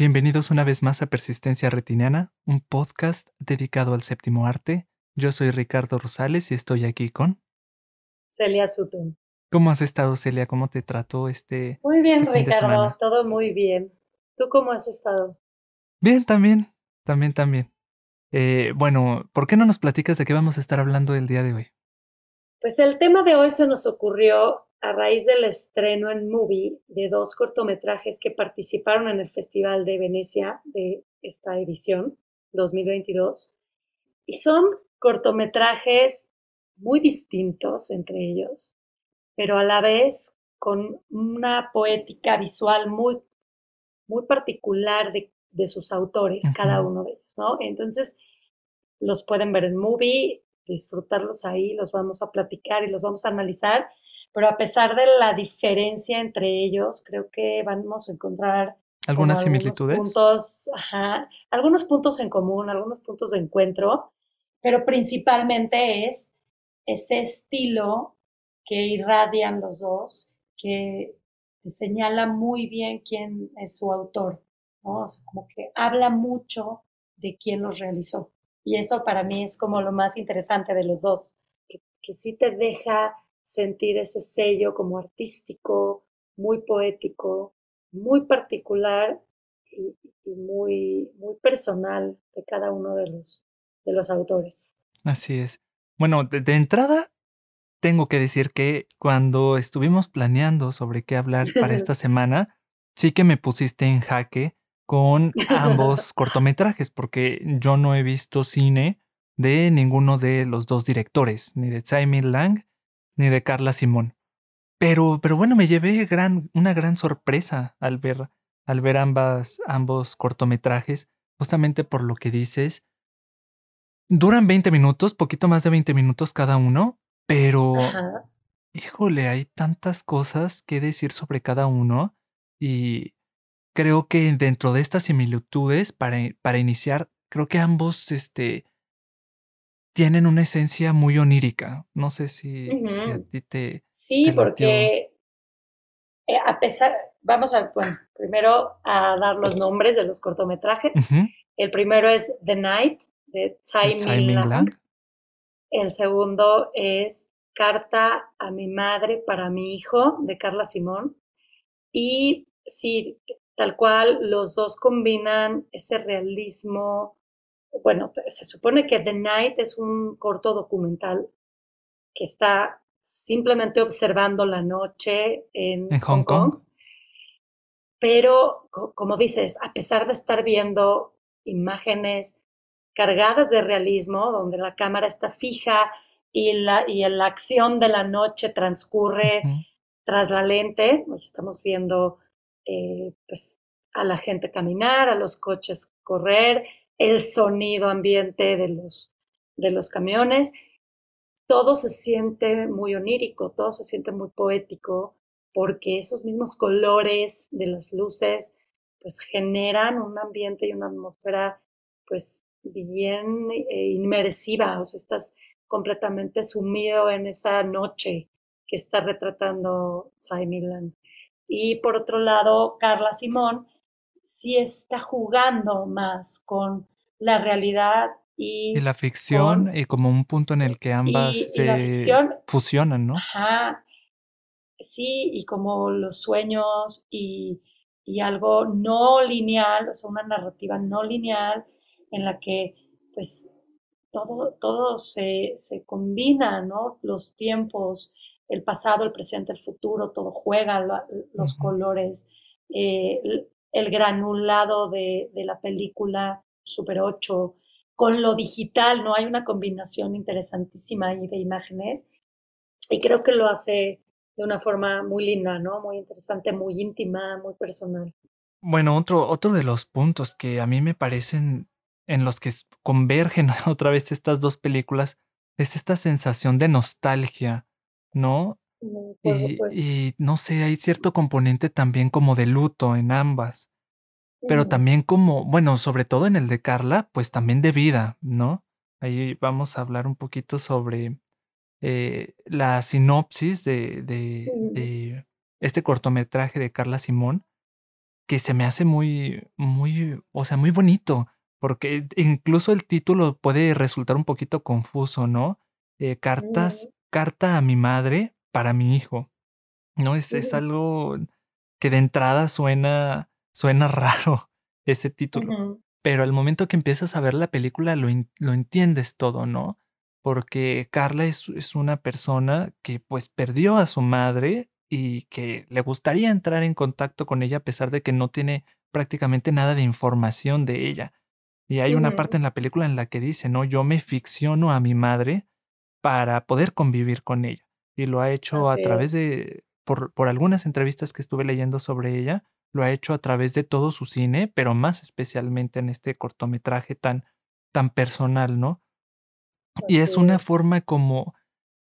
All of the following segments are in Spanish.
Bienvenidos una vez más a Persistencia Retiniana, un podcast dedicado al séptimo arte. Yo soy Ricardo Rosales y estoy aquí con Celia Sutton. ¿Cómo has estado, Celia? ¿Cómo te trató este? Muy bien, este Ricardo, todo muy bien. ¿Tú cómo has estado? Bien, también, también, también. Eh, bueno, ¿por qué no nos platicas de qué vamos a estar hablando el día de hoy? Pues el tema de hoy se nos ocurrió a raíz del estreno en Movie de dos cortometrajes que participaron en el Festival de Venecia de esta edición 2022. Y son cortometrajes muy distintos entre ellos, pero a la vez con una poética visual muy, muy particular de, de sus autores, cada uno de ellos, ¿no? Entonces, los pueden ver en Movie, disfrutarlos ahí, los vamos a platicar y los vamos a analizar, pero a pesar de la diferencia entre ellos, creo que vamos a encontrar ¿Algunas algunos similitudes? puntos, ajá, algunos puntos en común, algunos puntos de encuentro, pero principalmente es ese estilo que irradian los dos, que señala muy bien quién es su autor, ¿no? O sea, como que habla mucho de quién los realizó. Y eso para mí es como lo más interesante de los dos, que, que sí te deja sentir ese sello como artístico, muy poético, muy particular y, y muy, muy personal de cada uno de los, de los autores. Así es. Bueno, de, de entrada, tengo que decir que cuando estuvimos planeando sobre qué hablar para esta semana, sí que me pusiste en jaque con ambos cortometrajes, porque yo no he visto cine de ninguno de los dos directores, ni de Tsai Ming Lang ni de Carla Simón. Pero, pero bueno, me llevé gran, una gran sorpresa al ver, al ver ambas, ambos cortometrajes, justamente por lo que dices. Duran 20 minutos, poquito más de 20 minutos cada uno, pero Ajá. híjole, hay tantas cosas que decir sobre cada uno y creo que dentro de estas similitudes, para, para iniciar, creo que ambos este, tienen una esencia muy onírica. No sé si, a ti te, Sí, te porque eh, a pesar, vamos a, bueno, primero a dar los nombres de los cortometrajes. El primero es The Night, de Tsai Tsai Ming Ming Lang. Lang. El segundo es Carta a mi madre para mi hijo, de Carla Simón. Y sí, tal cual, los dos combinan ese realismo. Bueno, se supone que The Night es un corto documental que está simplemente observando la noche en, En Hong Kong. pero co- como dices, a pesar de estar viendo imágenes cargadas de realismo, donde la cámara está fija y la, y la acción de la noche transcurre tras la lente, estamos viendo eh, pues, a la gente caminar, a los coches correr, el sonido ambiente de los, de los camiones, todo se siente muy onírico, todo se siente muy poético, porque esos mismos colores de las luces pues generan un ambiente y una atmósfera pues bien eh, inmersiva, o sea, estás completamente sumido en esa noche que está retratando. Y por otro lado, Carla Simón sí está jugando más con la realidad y, Y la ficción, con y como un punto en el que ambas y, se ficción, fusionan, ¿no? ajá, sí, y como los sueños y, y algo no lineal, o sea, una narrativa no lineal en la que pues todo, todo se, se combina, ¿no? Los tiempos, el pasado, el presente, el futuro, todo juega, la- los colores, eh, el, el granulado de, de la película Super 8 con lo digital, ¿no? Hay una combinación interesantísima ahí de imágenes y creo que lo hace de una forma muy linda, ¿no? Muy interesante, muy íntima, muy personal. Bueno, otro, otro de los puntos que a mí me parecen en los que convergen otra vez estas dos películas es esta sensación de nostalgia, ¿no? Y, y no sé, hay cierto componente también como de luto en ambas, pero también como, bueno, sobre todo en el de Carla, pues también de vida, ¿no? Ahí vamos a hablar un poquito sobre, eh, la sinopsis de, de, este cortometraje de Carla Simón, que se me hace muy, muy, o sea, muy bonito, porque incluso el título puede resultar un poquito confuso, ¿no? Eh, cartas. Carta a mi madre para mi hijo. No es, es algo que de entrada suena, suena raro ese título, pero al momento que empiezas a ver la película lo, lo entiendes todo, ¿no? Porque Carla es, es una persona que pues perdió a su madre y que le gustaría entrar en contacto con ella a pesar de que no tiene prácticamente nada de información de ella. Y hay una parte en la película en la que dice, ¿no? Yo me ficciono a mi madre para poder convivir con ella. Y lo ha hecho a través de, por, por algunas entrevistas que estuve leyendo sobre ella, lo ha hecho a través de todo su cine, pero más especialmente en este cortometraje tan, tan personal, ¿no? Y es una forma como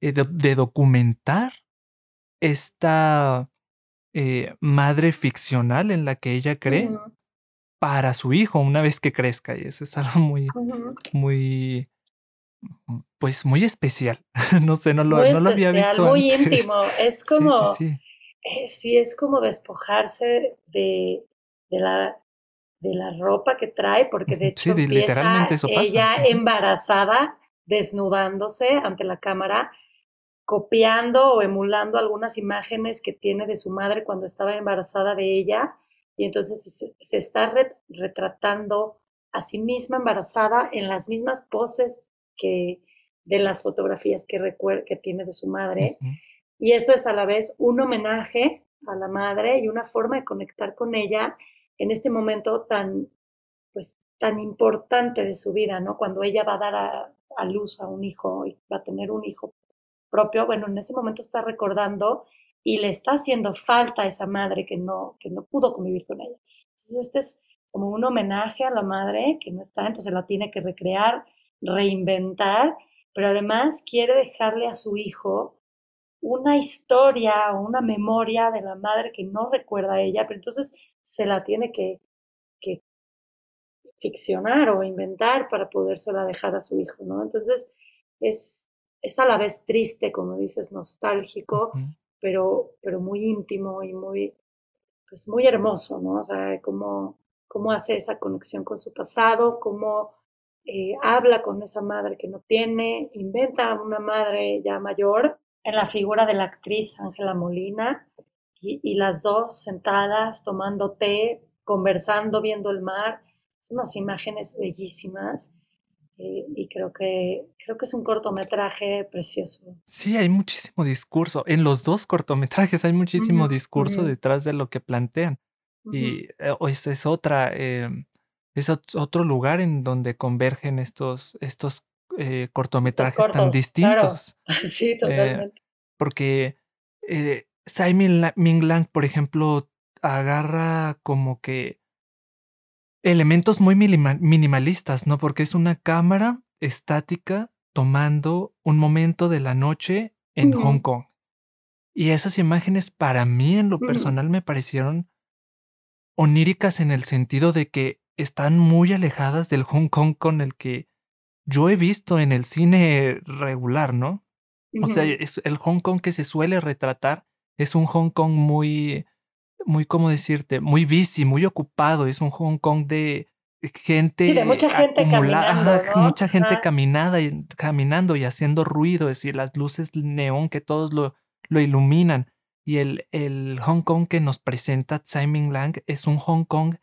eh, de, de documentar esta eh, madre ficcional en la que ella cree para su hijo una vez que crezca. Y eso es algo muy, muy, pues muy especial. No sé, no lo, no lo había visto muy antes. íntimo. Es Sí, sí, como, sí. eh, sí, es como despojarse de de la de la ropa que trae, porque de hecho literalmente eso pasa. ella embarazada, desnudándose ante la cámara, copiando o emulando algunas imágenes que tiene de su madre cuando estaba embarazada de ella, y entonces se se está re retratando a sí misma embarazada en las mismas poses que de las fotografías que recuer que tiene de su madre, y eso es a la vez un homenaje a la madre y una forma de conectar con ella en este momento tan, pues, tan importante de su vida, ¿no? Cuando ella va a dar a a luz a un hijo y va a tener un hijo propio, bueno, en ese momento está recordando y le está haciendo falta a esa madre que no que no pudo convivir con ella. Entonces, este es como un homenaje a la madre que no está, entonces la tiene que recrear, reinventar, pero además quiere dejarle a su hijo una historia o una memoria de la madre que no recuerda a ella, pero entonces se la tiene que que ficcionar o inventar para podérsela dejar a su hijo, ¿no? Entonces, es es a la vez triste, como dices, nostálgico, pero pero muy íntimo y muy, pues, muy hermoso, ¿no? O sea, cómo cómo hace esa conexión con su pasado, cómo, eh, habla con esa madre que no tiene, inventa una madre ya mayor en la figura de la actriz Ángela Molina, y y las 2 sentadas tomando té, conversando, viendo el mar. Son unas imágenes bellísimas, eh, y creo que creo que es un cortometraje precioso. Sí, hay muchísimo discurso. En los 2 cortometrajes hay muchísimo discurso ujú, detrás de lo que plantean. ujú. Y, eh, o esa es otra, em, es ot otro lugar en donde convergen estos estos, eh, cortometrajes tan claro. distintos. Sí, Eh, totalmente. porque, eh, Tsai Ming-la Ming-Lang, por ejemplo, agarra como que elementos muy minimalistas, ¿no? Porque es una cámara estática tomando un momento de la noche en Hong Kong. Y esas imágenes para mí, en lo personal, me parecieron oníricas en el sentido de que están muy alejadas del Hong Kong con el que yo he visto en el cine regular, ¿no? O sea, es el Hong Kong que se suele retratar es un Hong Kong muy muy, ¿cómo decirte? Muy busy, muy ocupado, es un Hong Kong de Sí, de gente mucha gente ajá, caminando, ¿no? mucha gente caminada y caminando y haciendo ruido, es decir, las luces neón que todos lo lo iluminan. Y el el Hong Kong que nos presenta Tsai Ming-Lang es un Hong Kong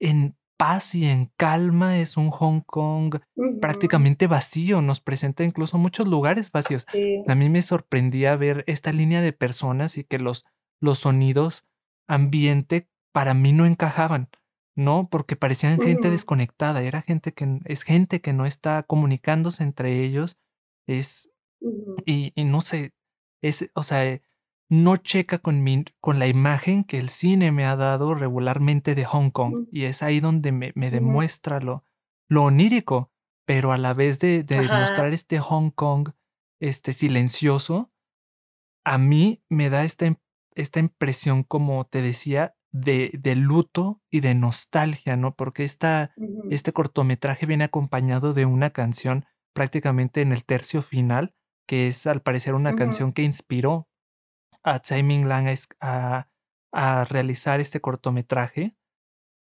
en paz y en calma, es un Hong Kong prácticamente vacío, nos presenta incluso muchos lugares vacíos. Sí. A mí me sorprendía ver esta línea de personas y que los los sonidos ambiente para mí no encajaban, ¿no? Porque parecían gente desconectada, era gente que es gente que no está comunicándose entre ellos, es y y no sé, es, o sea, no checa con mi con la imagen que el cine me ha dado regularmente de Hong Kong, y es ahí donde me me demuestra lo lo onírico, pero a la vez de de mostrar este Hong Kong, este, silencioso, a mí me da esta esta impresión, como te decía, de de luto y de nostalgia, ¿no? Porque esta este cortometraje viene acompañado de una canción prácticamente en el tercio final, que es al parecer una canción que inspiró a Tsai Ming Lang a, a realizar este cortometraje.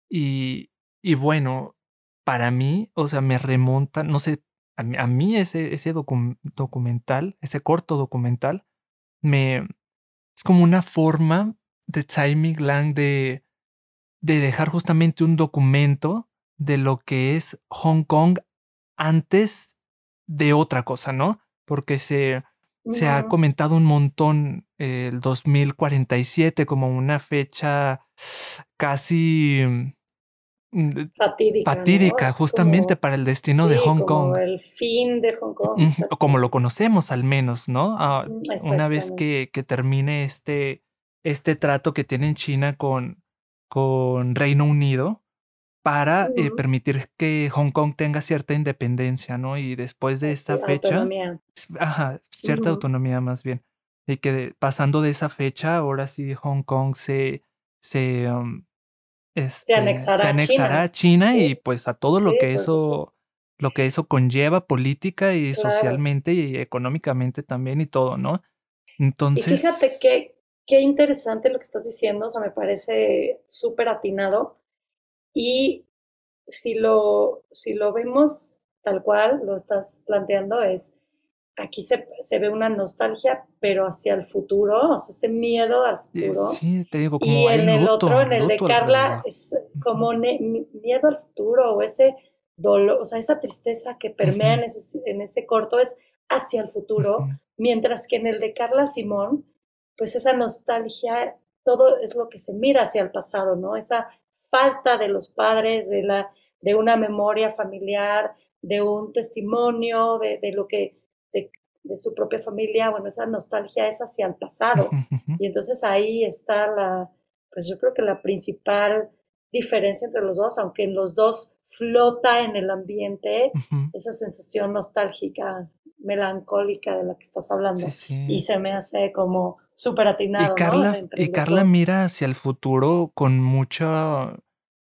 Y, y bueno, para mí, o sea, me remonta, no sé, a mí, ese, ese documental, ese corto documental, me es como una forma de Tsai Ming Lang de, de dejar justamente un documento de lo que es Hong Kong antes de otra cosa, ¿no? Porque se, se ha comentado un montón el 2047 como una fecha casi mm, fatídica, fatídica justamente para el destino de Hong como Kong. El fin de Hong Kong. Como lo conocemos al menos, ¿no? Ah, una vez que, que, termine este, este trato que tiene China con, con Reino Unido, para eh, permitir que Hong Kong tenga cierta independencia, ¿no? Y después de esta fecha, autonomía. ajá, cierta autonomía más bien, y que pasando de esa fecha, ahora sí Hong Kong se se, um, este, se anexará, a China, y pues a todo lo que eso lo que eso conlleva política y socialmente y económicamente también y todo, ¿no? Entonces. Y fíjate qué, qué interesante lo que estás diciendo, o sea, me parece súper atinado y si lo, si lo vemos tal cual lo estás planteando, es aquí se, se, ve una nostalgia, pero hacia el futuro, o sea, ese miedo al futuro. Sí, te digo, como y en el otro, en el de Carla, es como miedo al futuro o ese dolor, o sea, esa tristeza que permea en, ese, en ese corto es hacia el futuro, mientras que en el de Carla Simón, pues esa nostalgia, todo es lo que se mira hacia el pasado, ¿no? Esa falta de los padres, de, la, de una memoria familiar, de un testimonio, de, de lo que, de, de, su propia familia, bueno, esa nostalgia es hacia el pasado. Y entonces ahí está la, pues yo creo que la principal diferencia entre los dos, aunque en los dos flota en el ambiente esa sensación nostálgica, melancólica de la que estás hablando. Y se me hace como súper atinado. Y Carla, y Carla mira hacia el futuro con mucha,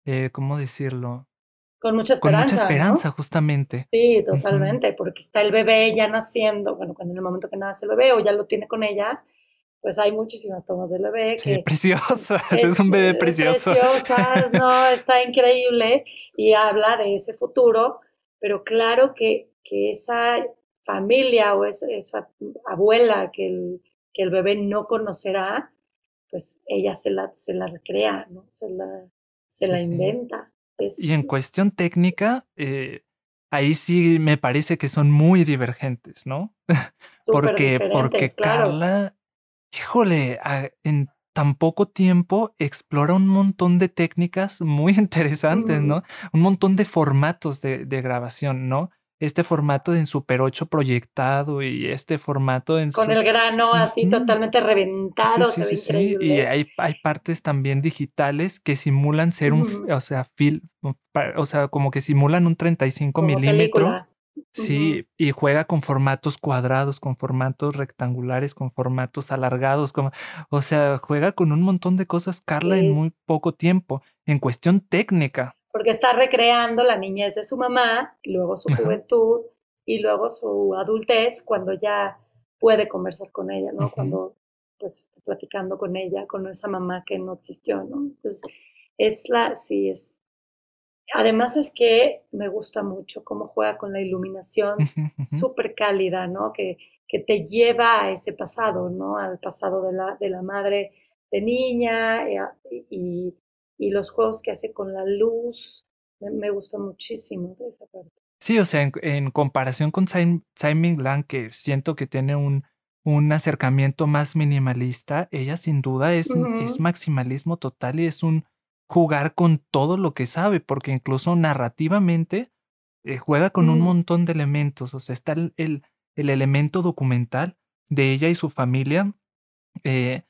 eh, ¿cómo decirlo? Con mucha esperanza. Con mucha esperanza, justamente. Sí, totalmente, porque está el bebé ya naciendo, bueno, cuando en el momento que nace el bebé o ya lo tiene con ella, pues hay muchísimas tomas del bebé. Que preciosas, es, un bebé precioso. Preciosas, no, está increíble y habla de ese futuro, pero claro que, que esa familia o esa, esa abuela que el, que el bebé no conocerá, pues ella se la, se la recrea, ¿no? Se la, se la inventa. y en cuestión técnica, eh, ahí sí me parece que son muy divergentes, ¿no? porque porque Carla, híjole, en tan poco tiempo explora un montón de técnicas muy interesantes, ¿no? Un montón de formatos de, de grabación, ¿no? Este formato en Super 8 proyectado y este formato en... Con el grano así totalmente reventado. Sí, sí, sí, Y hay, hay, partes también digitales que simulan ser un, o sea, film, o sea, como que simulan un 35 milímetros. Sí, y juega con formatos cuadrados, con formatos rectangulares, con formatos alargados, como, o sea, juega con un montón de cosas Carla en muy poco tiempo, en cuestión técnica porque está recreando la niñez de su mamá, y luego su juventud y luego su adultez cuando ya puede conversar con ella, ¿no? Cuando pues está platicando con ella, con esa mamá que no existió, ¿no? Entonces, es la, sí, es... Además es que me gusta mucho cómo juega con la iluminación súper cálida, ¿no? Que, que te lleva a ese pasado, ¿no? Al pasado de la, de la madre de niña eh, y, y los juegos que hace con la luz, me, gustó muchísimo de esa parte. Sí, o sea, en, comparación con Simon Lang, que siento que tiene un, un acercamiento más minimalista, ella sin duda es, es maximalismo total y es un jugar con todo lo que sabe, porque incluso narrativamente eh, juega con un montón de elementos, o sea, está el, el, elemento documental de ella y su familia, eh,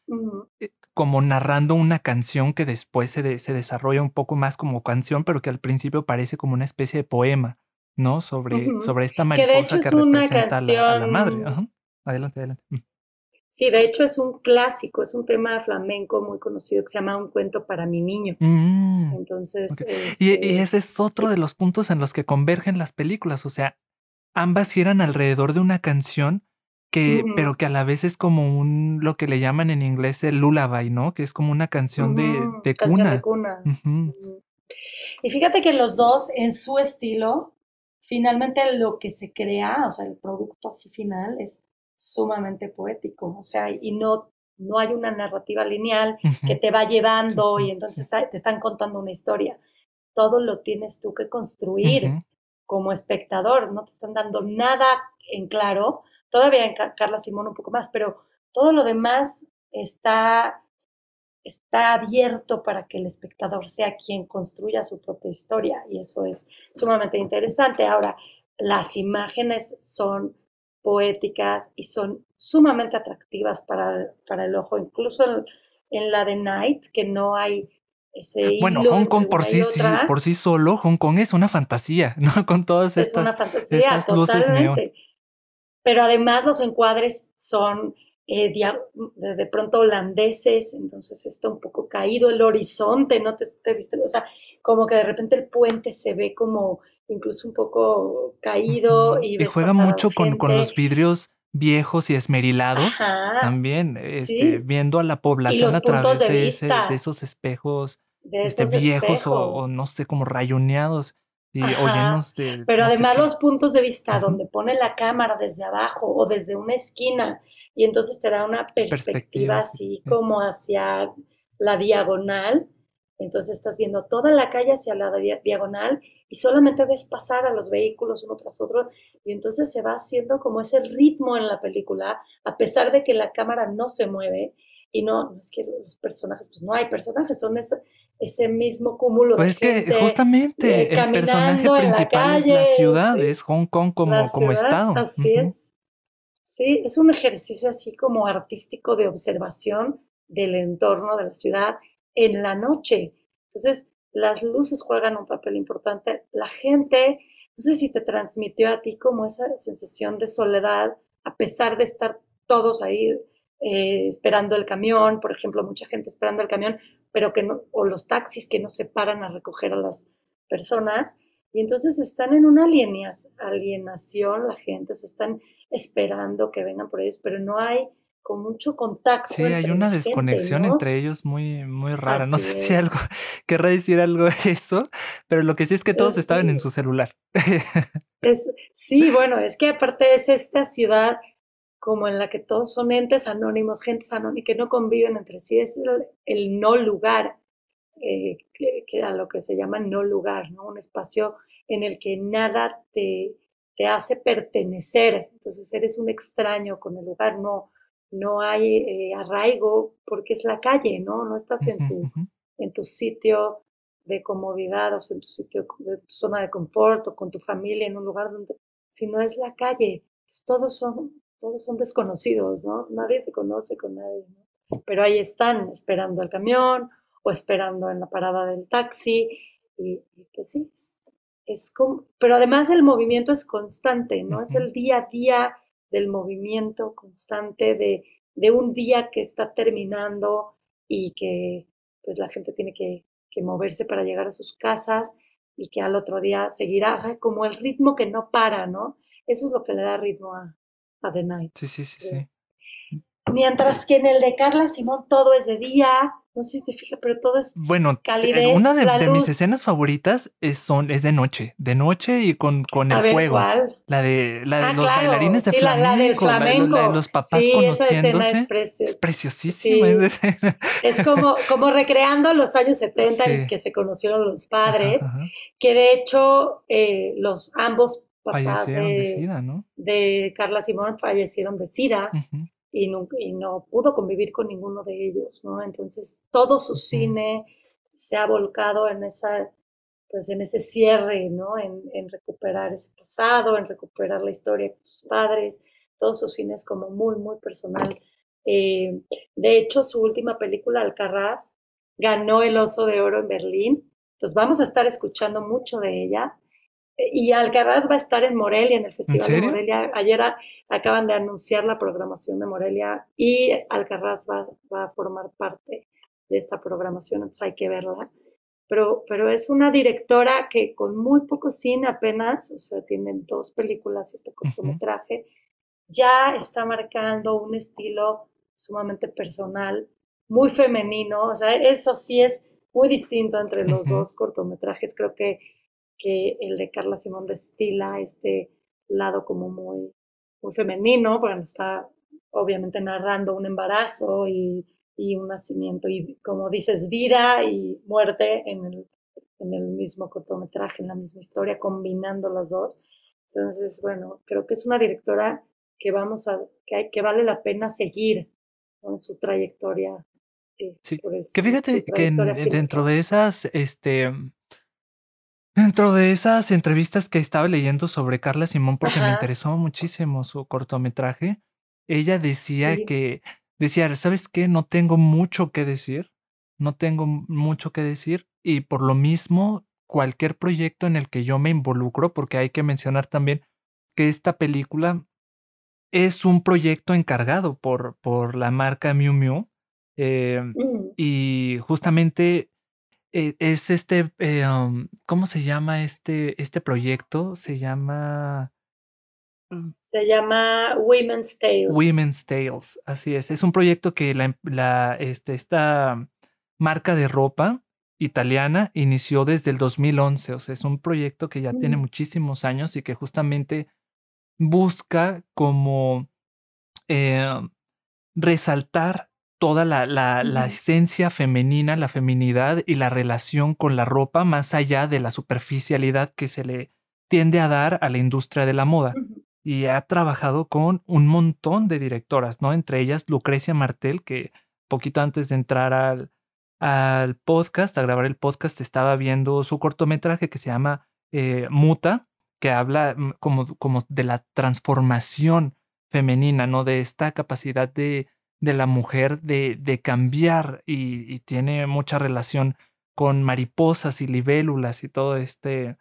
como narrando una canción que después se, se, desarrolla un poco más como canción, pero que al principio parece como una especie de poema, ¿no? Sobre, sobre esta mariposa que, representa a, la, madre. Adelante, adelante. Mm. Sí, de hecho es un clásico, es un tema flamenco muy conocido que se llama Un cuento para mi niño. Mm, Entonces. y, este, ese es otro de los puntos en los que convergen las películas. O sea, ambas giran alrededor de una canción que, pero que a la vez es como un, lo que le llaman en inglés el lullaby, ¿no? Que es como una canción de, de cuna. De cuna. Y fíjate que los dos, en su estilo, finalmente lo que se crea, o sea, el producto así final es sumamente poético, o sea, y no, no hay una narrativa lineal que te va llevando y entonces te están contando una historia. Todo lo tienes tú que construir como espectador, no te están dando nada en claro, todavía en Carla Simón un poco más, pero todo lo demás está, está abierto para que el espectador sea quien construya su propia historia y eso es sumamente interesante. Ahora, las imágenes son poéticas y son sumamente atractivas para, para el ojo, incluso en, la de Night, que no hay ese... Bueno, Hong Kong por sí, por sí solo, Hong Kong es una fantasía, ¿no? Con todas estas, estas luces neón. Pero además los encuadres son eh, de pronto holandeses, entonces está un poco caído el horizonte, ¿no te, te viste? O sea, como que de repente el puente se ve como incluso un poco caído. Y, juega mucho con, con, los vidrios viejos y esmerilados también, este, viendo a la población a través de, ese, de, esos espejos este, viejos O, no sé, como rayoneados. Y, o llenos de, Pero además los puntos de vista donde pone la cámara desde abajo o desde una esquina y entonces te da una perspectiva, así como hacia la diagonal. Entonces estás viendo toda la calle hacia la diagonal y solamente ves pasar a los vehículos uno tras otro y entonces se va haciendo como ese ritmo en la película, a pesar de que la cámara no se mueve y no, no es que los personajes, pues no hay personajes, son ese, ese mismo cúmulo. Pues es que justamente el personaje principal es la ciudad, es Hong Kong como, como estado. Así es. Sí, es un ejercicio así como artístico de observación del entorno de la ciudad en la noche. Entonces, las luces juegan un papel importante. La gente, no sé si te transmitió a ti como esa sensación de soledad, a pesar de estar todos ahí eh, esperando el camión, por ejemplo, mucha gente esperando el camión, pero que no, o los taxis que no se paran a recoger a las personas. Y entonces están en una alienación la gente, o sea, están esperando que vengan por ellos, pero no hay con mucho contacto. Sí, hay una desconexión entre ellos muy, muy rara. no sé si algo querrá decir algo de eso, pero lo que sí es que todos estaban en su celular. Es, sí, bueno, es que aparte es esta ciudad como en la que todos son entes anónimos, gentes anónimas que no conviven entre sí, es el, no lugar, eh, que, a lo que se llama no lugar, ¿no? Un espacio en el que nada te, te hace pertenecer, entonces eres un extraño con el lugar, no, no hay eh, arraigo porque es la calle, ¿no? No estás en tu, en tu sitio de comodidad o en tu sitio de tu zona de confort o con tu familia en un lugar donde, si no es la calle, todos son, todos son desconocidos, ¿no? Nadie se conoce con nadie, ¿no? Pero ahí están esperando el camión o esperando en la parada del taxi y, pues sí, es, es como, pero además el movimiento es constante, ¿no? Es el día a día del movimiento constante, de, de, un día que está terminando y que pues la gente tiene que, que, moverse para llegar a sus casas y que al otro día seguirá, o sea, como el ritmo que no para, ¿no? Eso es lo que le da ritmo a, a The Night. Sí, sí, sí, sí. Mientras que en el de Carla Simón todo es de día, no sé si te fijas, pero todo es bueno. una de, mis escenas favoritas es, son, es de noche, de noche y con, con el fuego. La de, la de ah, los bailarines de flamenco, la, de los papás conociéndose. Es, preciosísima. Es, como, como recreando los años 70 en que se conocieron los padres, que de hecho eh, los ambos papás de, SIDA, ¿no? de Carla Simón fallecieron de SIDA y no, y no pudo convivir con ninguno de ellos, ¿no? Entonces todo su cine se ha volcado en esa pues en ese cierre, ¿no? En, en, recuperar ese pasado, en recuperar la historia con sus padres, todo su cine es como muy, muy personal. Eh, de hecho, su última película, Alcarraz, ganó el Oso de Oro en Berlín, entonces vamos a estar escuchando mucho de ella. Y Alcaraz va a estar en Morelia, en el Festival de Morelia. Ayer acaban de anunciar la programación de Morelia y Alcaraz va, va, a formar parte de esta programación, entonces hay que verla. Pero, pero es una directora que con muy poco cine apenas, o sea, tienen dos películas y este cortometraje, ya está marcando un estilo sumamente personal, muy femenino, o sea, eso sí es muy distinto entre los dos cortometrajes, creo que, que el de Carla Simón destila este lado como muy, muy femenino, porque está obviamente narrando un embarazo y, y, un nacimiento y como dices, vida y muerte en el, en el mismo cortometraje, en la misma historia, combinando las dos. Entonces, bueno, creo que es una directora que vamos a, que, hay, que vale la pena seguir con su trayectoria. Eh, sí. que fíjate que dentro de esas, este, dentro de esas entrevistas que estaba leyendo sobre Carla Simón, porque me interesó muchísimo su cortometraje, ella decía que, decía, ¿sabes qué? No tengo mucho que decir, no tengo mucho que decir y por lo mismo cualquier proyecto en el que yo me involucro, porque hay que mencionar también que esta película es un proyecto encargado por, por la marca Miu Miu. Eh, mm. Y justamente eh, es este, eh, um, ¿cómo se llama este, este proyecto? Se llama... Mm. Se llama Women's Tales. Women's Tales, así es. Es un proyecto que la, la este, esta marca de ropa italiana inició desde el 2011. O sea, es un proyecto que ya tiene mm. muchísimos años y que justamente busca como eh, resaltar toda la, la, la, esencia femenina, la feminidad y la relación con la ropa más allá de la superficialidad que se le tiende a dar a la industria de la moda. Y ha trabajado con un montón de directoras, ¿no? Entre ellas Lucrecia Martel, que poquito antes de entrar al, al podcast, a grabar el podcast, estaba viendo su cortometraje que se llama eh, Muta, que habla mm, como, como de la transformación femenina, ¿no? De esta capacidad de, de la mujer de, de cambiar y, tiene mucha relación con mariposas y libélulas y todo este,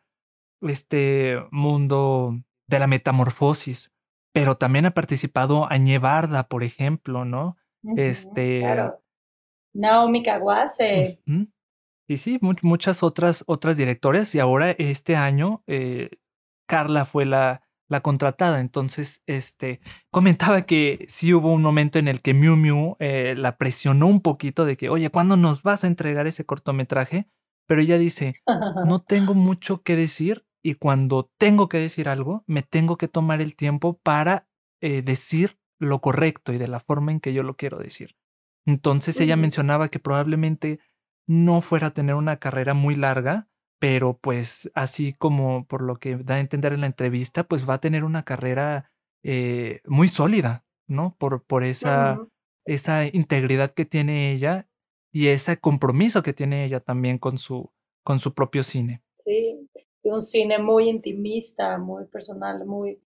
este mundo de la metamorfosis. Pero también ha participado Añe Barda, por ejemplo, ¿no? este. Naomi Kawase. Y sí, muchas otras, otras directoras. Y ahora, este año, eh, Carla fue la, la contratada. Entonces, este, comentaba que sí hubo un momento en el que Miu Miu eh, la presionó un poquito de que, oye, ¿cuándo nos vas a entregar ese cortometraje? Pero ella dice, no tengo mucho que decir y cuando tengo que decir algo, me tengo que tomar el tiempo para eh, decir lo correcto y de la forma en que yo lo quiero decir. Entonces ella mencionaba que probablemente no fuera a tener una carrera muy larga, pero pues así como por lo que da a entender en la entrevista, pues va a tener una carrera eh, muy sólida, ¿no? Por, por esa, esa integridad que tiene ella y ese compromiso que tiene ella también con su, con su propio cine. Sí, un cine muy intimista, muy personal, muy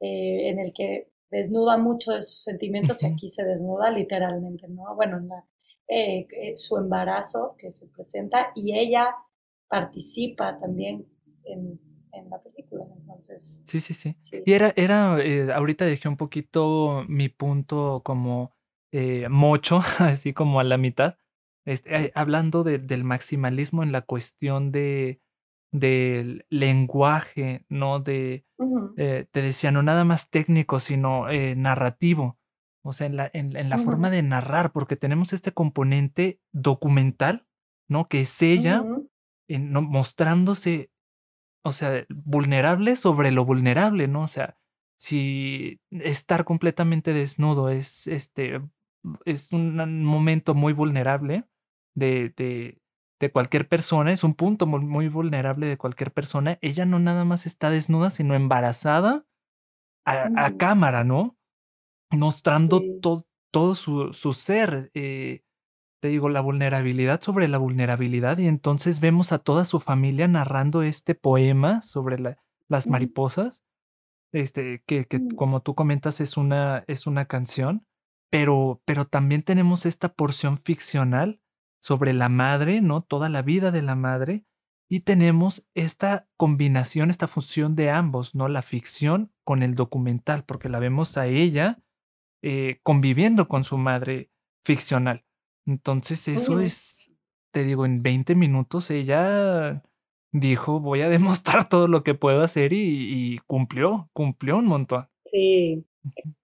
eh, en el que desnuda mucho de sus sentimientos y aquí se desnuda literalmente, ¿no? Bueno, eh, su embarazo que se presenta y ella participa también en, la película. Entonces. Sí, sí, sí. Y era, era eh, ahorita dejé un poquito mi punto como eh, mocho, así como a la mitad. Este, hablando del maximalismo en la cuestión de del lenguaje, ¿no? De, eh, te decía, no nada más técnico, sino narrativo. O sea, en la, en, la forma de narrar, porque tenemos este componente documental, ¿no? Que es ella mostrándose, o sea, vulnerable sobre lo vulnerable, ¿no? O sea, si estar completamente desnudo es, este, es un momento muy vulnerable de, de, de cualquier persona, es un punto muy, vulnerable de cualquier persona, ella no nada más está desnuda, sino embarazada a, cámara, ¿no? Mostrando todo su, su ser. Eh, te digo, la vulnerabilidad sobre la vulnerabilidad y entonces vemos a toda su familia narrando este poema sobre las mariposas, este, que, que, mm. como tú comentas es una, es una canción, pero, pero también tenemos esta porción ficcional sobre la madre, ¿no? Toda la vida de la madre. Y tenemos esta combinación, esta fusión de ambos, ¿no? La ficción con el documental, porque la vemos a ella eh, conviviendo con su madre ficcional. Entonces eso es, te digo, en 20 minutos ella dijo, voy a demostrar todo lo que puedo hacer y, cumplió, cumplió un montón. Sí,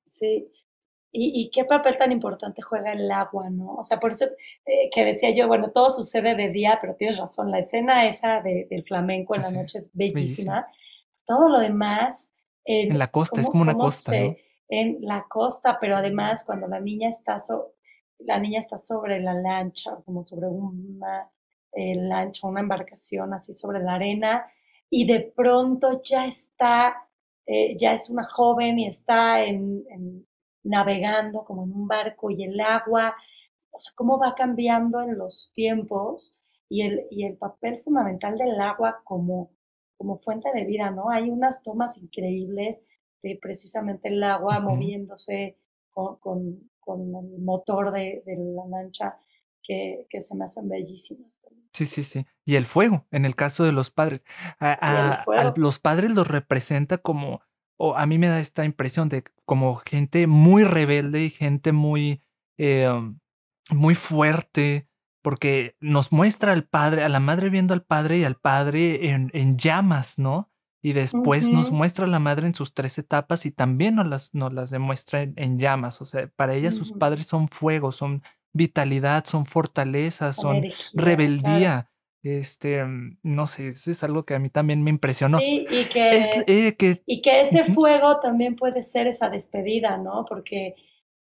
Sí. Y, qué papel tan importante juega el agua, ¿no? O sea, por eso eh, que decía yo, bueno, todo sucede de día, pero tienes razón, la escena esa del flamenco en la noche es bellísima. todo lo demás... en la costa, es como una costa, ¿no? En la costa, pero además cuando la niña está, la niña está sobre la lancha, como sobre una eh, lancha, una embarcación así sobre la arena, y de pronto ya está, eh, ya es una joven y está en navegando como en un barco y el agua, o sea, cómo va cambiando en los tiempos y el, y el papel fundamental del agua como, como fuente de vida, ¿no? Hay unas tomas increíbles de precisamente el agua moviéndose con, con, el motor de, la lancha que, que, se me hacen bellísimas. Sí, sí, sí. Y el fuego, en el caso de los padres. A, los padres los representa como o a mí me da esta impresión de como gente muy rebelde y gente muy, eh, muy fuerte, porque nos muestra al padre, a la madre viendo al padre y al padre en, en llamas, ¿no? Y después nos muestra a la madre en sus tres etapas y también nos las, nos las demuestra en, llamas. O sea, para ella sus padres son fuego, son vitalidad, son fortaleza, son rebeldía. Este, mm, no sé, eso es algo que a mí también me impresionó. Sí, y que, eh, y que ese fuego también puede ser esa despedida, ¿no? Porque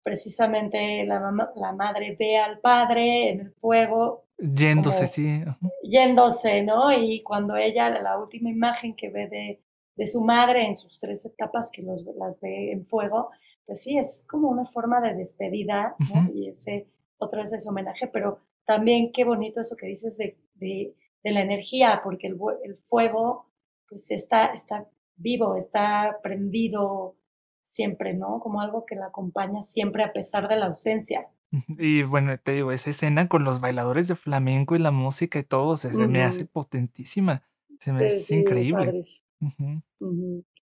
precisamente la, la madre ve al padre en el fuego. Yéndose, sí. Yéndose, ¿no? Y cuando ella, la última imagen que ve de, de su madre en sus tres etapas que los, las ve en fuego, pues sí, es como una forma de despedida, ¿no? Y ese, otra vez ese homenaje, pero también qué bonito eso que dices de de, la energía, porque el, el, fuego pues está, está vivo, está prendido siempre, ¿no? Como algo que la acompaña siempre a pesar de la ausencia. Y bueno, te digo, esa escena con los bailadores de flamenco y la música y todo, se, me hace potentísima, se me hace increíble.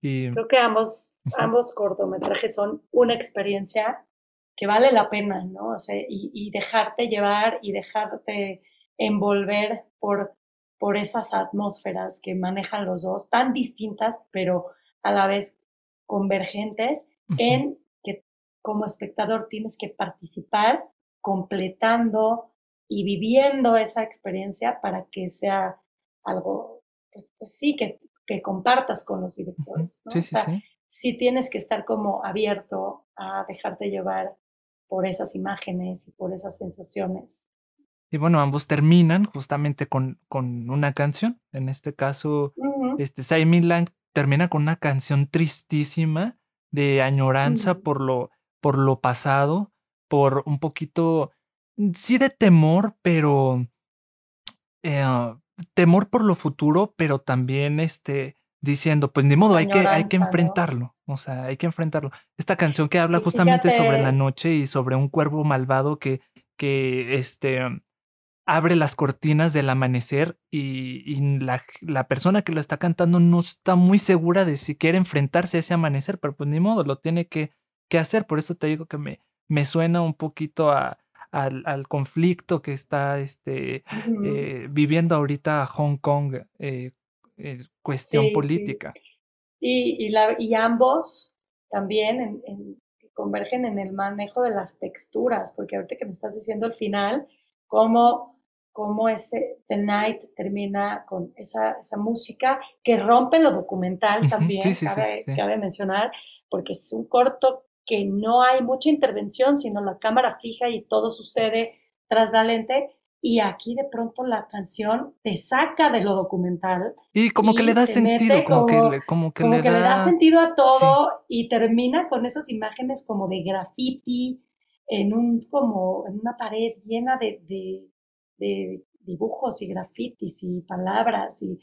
Y... Creo que ambos, ambos cortometrajes son una experiencia que vale la pena, ¿no? O sea, y, y dejarte llevar y dejarte envolver por, por esas atmósferas que manejan los dos, tan distintas, pero a la vez convergentes, en como espectador tienes que participar completando y viviendo esa experiencia para que sea algo, pues, pues sí, que, que, compartas con los directores. Sí, sí, sí. sí tienes que estar como abierto a dejarte llevar por esas imágenes y por esas sensaciones. Y bueno, ambos terminan justamente con, con una canción. En este caso, este Simon Lang termina con una canción tristísima de añoranza por, lo, por lo pasado, por un poquito, sí de temor, pero eh, temor por lo futuro, pero también este, diciendo, pues ni modo, hay que, hay que enfrentarlo. O sea, hay que enfrentarlo. Esta canción que habla justamente sobre la noche y sobre un cuervo malvado que, que este, abre las cortinas del amanecer y, la, la, persona que lo está cantando no está muy segura de si quiere enfrentarse a ese amanecer, pero pues ni modo, lo tiene que, que hacer. Por eso te digo que me, me suena un poquito a, al, conflicto que está este, eh, viviendo ahorita Hong Kong, eh, eh, cuestión política. Y, y, la, y, ambos también convergen en el manejo de las texturas, porque ahorita que me estás diciendo al final, cómo cómo ese The Night termina con esa, esa música que rompe lo documental también, cabe, mencionar, porque es un corto que no hay mucha intervención, sino la cámara fija y todo sucede tras la lente. Y aquí de pronto la canción te saca de lo documental. Y como que le da sentido, como, que, le, como que, le, da... sentido a todo y termina con esas imágenes como de graffiti en un como en una pared llena de, de dibujos y grafitis y palabras y,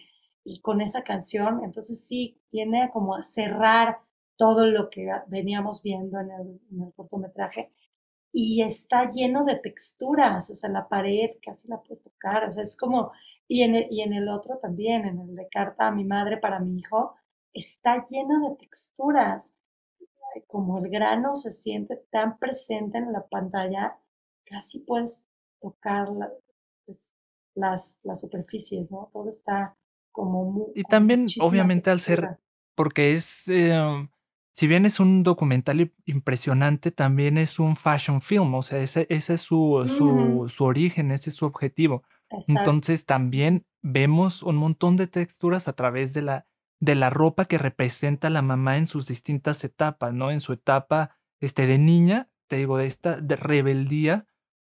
con esa canción, entonces sí viene como a cerrar todo lo que veníamos viendo en el, cortometraje y está lleno de texturas, o sea, la pared casi la puedes tocar, o sea, es como, y en el, y en el otro también, en el de carta a mi madre para mi hijo, está lleno de texturas, como el grano se siente tan presente en la pantalla, casi puedes tocarla, pues, las, las superficies, ¿no? Todo está como muy... Y también, obviamente, al ser, porque es, em, si bien es un documental impresionante, también es un fashion film, o sea, ese, ese es su, su, su, origen, ese es su objetivo. Entonces también vemos un montón de texturas a través de la, de la ropa que representa a la mamá en sus distintas etapas, ¿no? En su etapa este, de niña, te digo, de esta de rebeldía,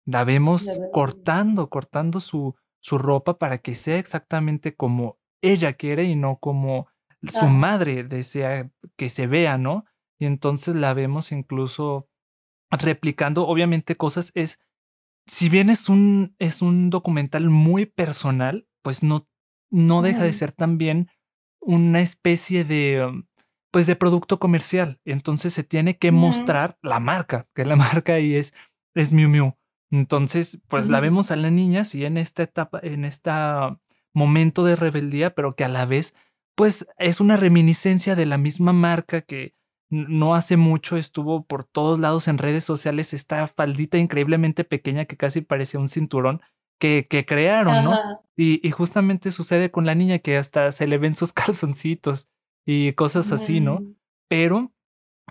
la vemos cortando, cortando su, su ropa para que sea exactamente como ella quiere y no como su madre desea que se vea, ¿no? Y entonces la vemos incluso replicando, obviamente, cosas es, si bien es un, es un documental muy personal, pues no, no deja de ser también una especie de, um, pues de producto comercial. Entonces se tiene que mostrar la marca, que la marca ahí es, es Miu Miu. Entonces, pues la vemos a la niña, sí, en esta etapa, en este momento de rebeldía, pero que a la vez pues es una reminiscencia de la misma marca que no hace mucho estuvo por todos lados en redes sociales esta faldita increíblemente pequeña que casi parecía un cinturón que, que crearon, ¿no? Y, y, justamente sucede con la niña que hasta se le ven sus calzoncitos y cosas así, ¿no? Mm. Pero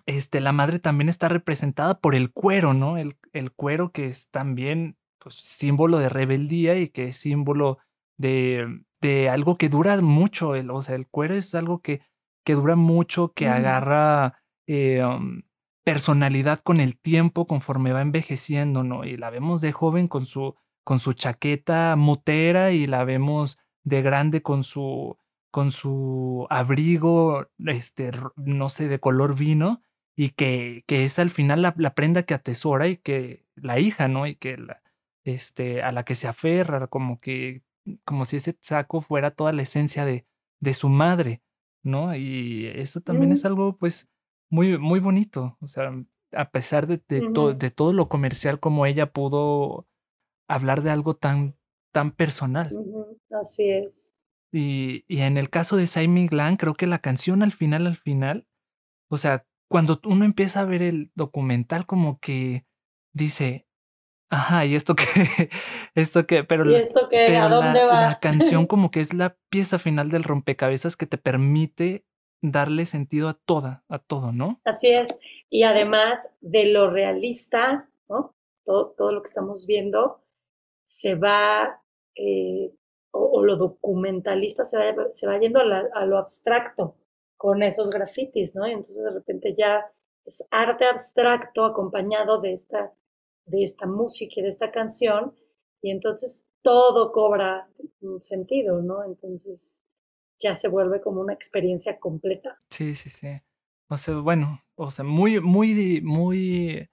este, la madre también está representada por el cuero, ¿no? El, el cuero que es también pues, símbolo de rebeldía y que es símbolo de, de algo que dura mucho. El, o sea, el cuero es algo que, que dura mucho, que agarra eh, um, personalidad con el tiempo conforme va envejeciendo, ¿no? Y la vemos de joven con su, con su chaqueta motera y la vemos de grande con su, con su abrigo, este, no sé, de color vino y que, que es al final la, la, prenda que atesora y que la hija, ¿no? Y que la, este, a la que se aferra, como que como si ese saco fuera toda la esencia de, de su madre, ¿no? Y eso también es algo, pues, muy, muy bonito. O sea, a pesar de, de, de todo lo comercial como ella pudo hablar de algo tan, tan personal. Así es. Y, y, en el caso de Simon Lang, creo que la canción al final, al final, o sea, cuando uno empieza a ver el documental, como que dice, Ajá, y esto que, esto que, pero, ¿Y esto que, ¿a dónde va? la canción como que es la pieza final del rompecabezas que te permite darle sentido a toda, a todo, ¿no? Así es. Y además de lo realista, ¿no? Todo, todo lo que estamos viendo se va, eh, o, lo documentalista se va, se va yendo a, a, lo abstracto con esos grafitis, ¿no? Y entonces de repente ya es arte abstracto acompañado de esta de esta música y de esta canción, y entonces todo cobra un sentido, ¿no? Entonces ya se vuelve como una experiencia completa. Sí, sí, sí. O sea, bueno, o sea, muy, muy, muy...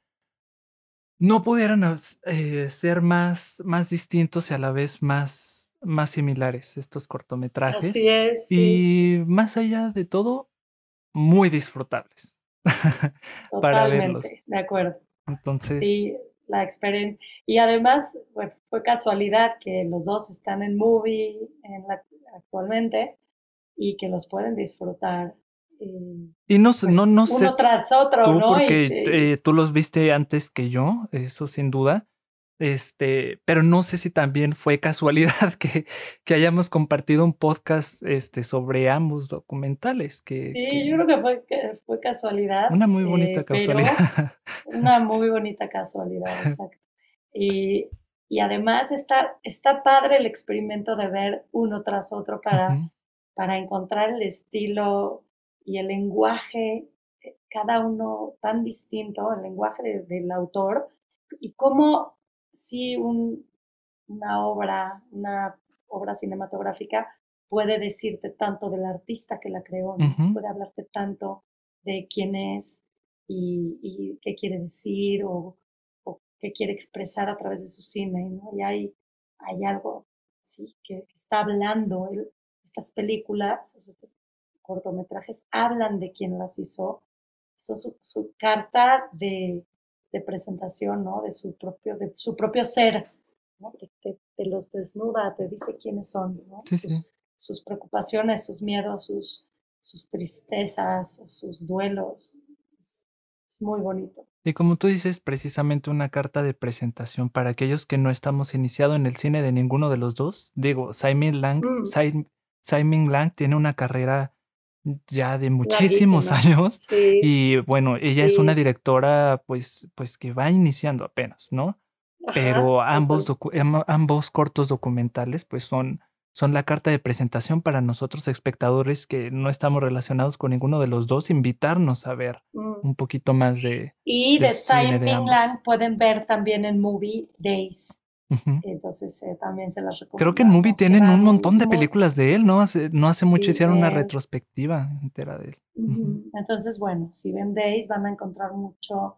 No pudieran eh, ser más, más distintos y a la vez más, más similares estos cortometrajes. Así es. Y más allá de todo, muy disfrutables para verlos. De acuerdo. Entonces, sí, la experiencia. Y además, bueno, fue casualidad que los dos están en movie en la, actualmente y que los pueden disfrutar. Eh, y no, pues, no, no sé. Uno tras otro, tú, ¿no? Porque eh, tú los viste antes que yo, eso sin duda. Este, pero no sé si también fue casualidad que, que hayamos compartido un podcast este, sobre ambos documentales. Que, sí, yo creo que fue, que fue casualidad. Una muy bonita eh, casualidad. Una muy bonita casualidad, exacto. Y, y, además está, está padre el experimento de ver uno tras otro para, para encontrar el estilo y el lenguaje, eh, cada uno tan distinto, el lenguaje del autor, y cómo si una obra, una obra cinematográfica puede decirte tanto del artista que la creó, puede hablarte tanto de quién es y, qué quiere decir o, qué quiere expresar a través de su cine, ¿no? Y hay, hay algo, sí, que, está hablando, estas películas, estos cortometrajes hablan de quién las hizo, eso su, su carta de, de presentación, ¿no? De su propio, de su propio ser, ¿no? Te, los desnuda, te dice quiénes son, ¿no? sus, preocupaciones, sus miedos, sus, sus tristezas, sus duelos. Es, muy bonito. Y como tú dices, precisamente una carta de presentación para aquellos que no estamos iniciados en el cine de ninguno de los dos. Digo, Simon Lang, mm. Simon Lang tiene una carrera ya de muchísimos años. Y bueno, ella es una directora pues, pues que va iniciando apenas, ¿no? Pero ambos, ambos cortos documentales pues son, son la carta de presentación para nosotros espectadores que no estamos relacionados con ninguno de los dos, invitarnos a ver mm. un poquito más de... Y de, de pueden ver también en Movie Days. Entonces eh, también se las recomiendo. Creo que en Movie tienen un montón de películas de él, ¿no? Hace, no hace mucho hicieron una retrospectiva entera de él. Entonces, bueno, si ven Days van a encontrar mucho,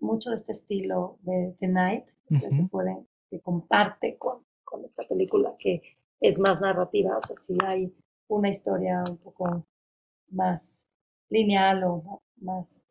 mucho de este estilo de The Night, que pueden, que comparte con, con esta película que es más narrativa, o sea, si hay una historia un poco más lineal o más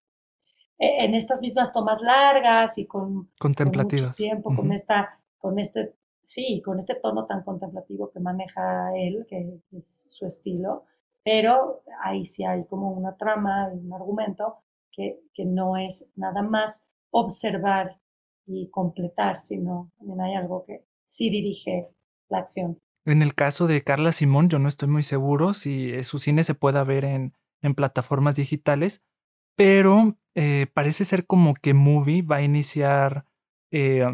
en estas mismas tomas largas y con, contemplativas. tiempo, con esta, con este, sí, con este tono tan contemplativo que maneja él, que es su estilo, pero ahí sí hay como una trama, un argumento que, que no es nada más observar y completar, sino también hay algo que sí dirige la acción. En el caso de Carla Simón, yo no estoy muy seguro si su cine se pueda ver en, en plataformas digitales, pero eh, parece ser como que Movie va a iniciar, eh,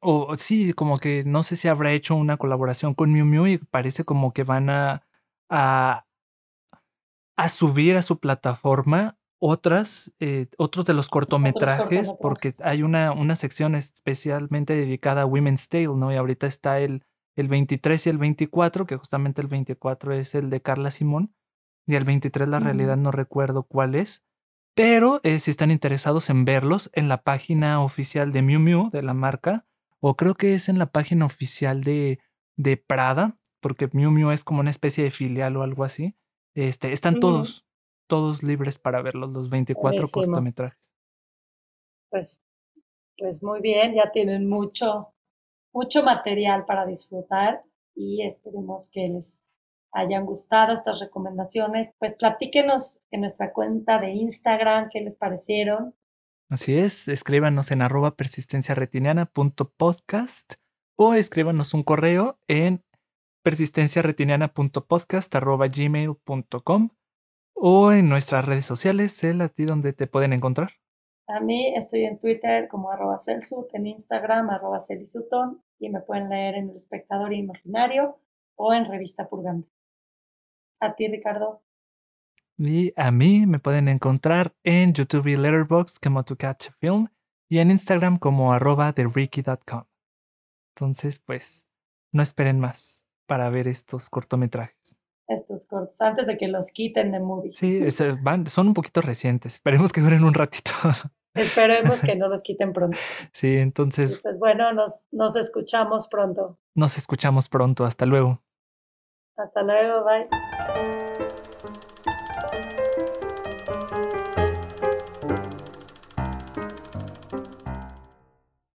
o sí, como que no sé si habrá hecho una colaboración con Miu Miu y parece como que van a, a, subir a su plataforma otras, eh, otros de los cortometrajes, porque hay una, una sección especialmente dedicada a Women's Tale, ¿no? Y ahorita está el, el 23 y el 24, que justamente el 24 es el de Carla Simón, y el 23 la realidad no recuerdo cuál es, pero eh, si están interesados en verlos en la página oficial de Miu Miu, de la marca, o creo que es en la página oficial de, de Prada, porque Miu Miu es como una especie de filial o algo así, este, están todos, todos libres para verlos, los 24 cortometrajes. Pues, pues muy bien, ya tienen mucho, mucho material para disfrutar y esperemos que les hayan gustado estas recomendaciones, pues platíquenos en nuestra cuenta de Instagram qué les parecieron. Así es, escríbanos en arroba persistenciaretiniana.podcast o escríbanos un correo en persistenciaretiniana.podcast.gmail.com o en nuestras redes sociales, el a ti donde te pueden encontrar. A mí estoy en Twitter como arroba Celsut, en Instagram arroba Celisutón y me pueden leer en El Espectador Imaginario o en Revista Purgante. A ti, Ricardo. Y a mí me pueden encontrar en YouTube y Letterboxd como To Catch a Film y en Instagram como arroba thericky.com. Entonces, pues, no esperen más para ver estos cortometrajes. Estos cortos, antes de que los quiten de movie. Sí, van, son un poquito recientes. Esperemos que duren un ratito. Esperemos que no los quiten pronto. Sí, entonces. Pues bueno, nos, nos escuchamos pronto. Nos escuchamos pronto. Hasta luego. Hasta luego, bye.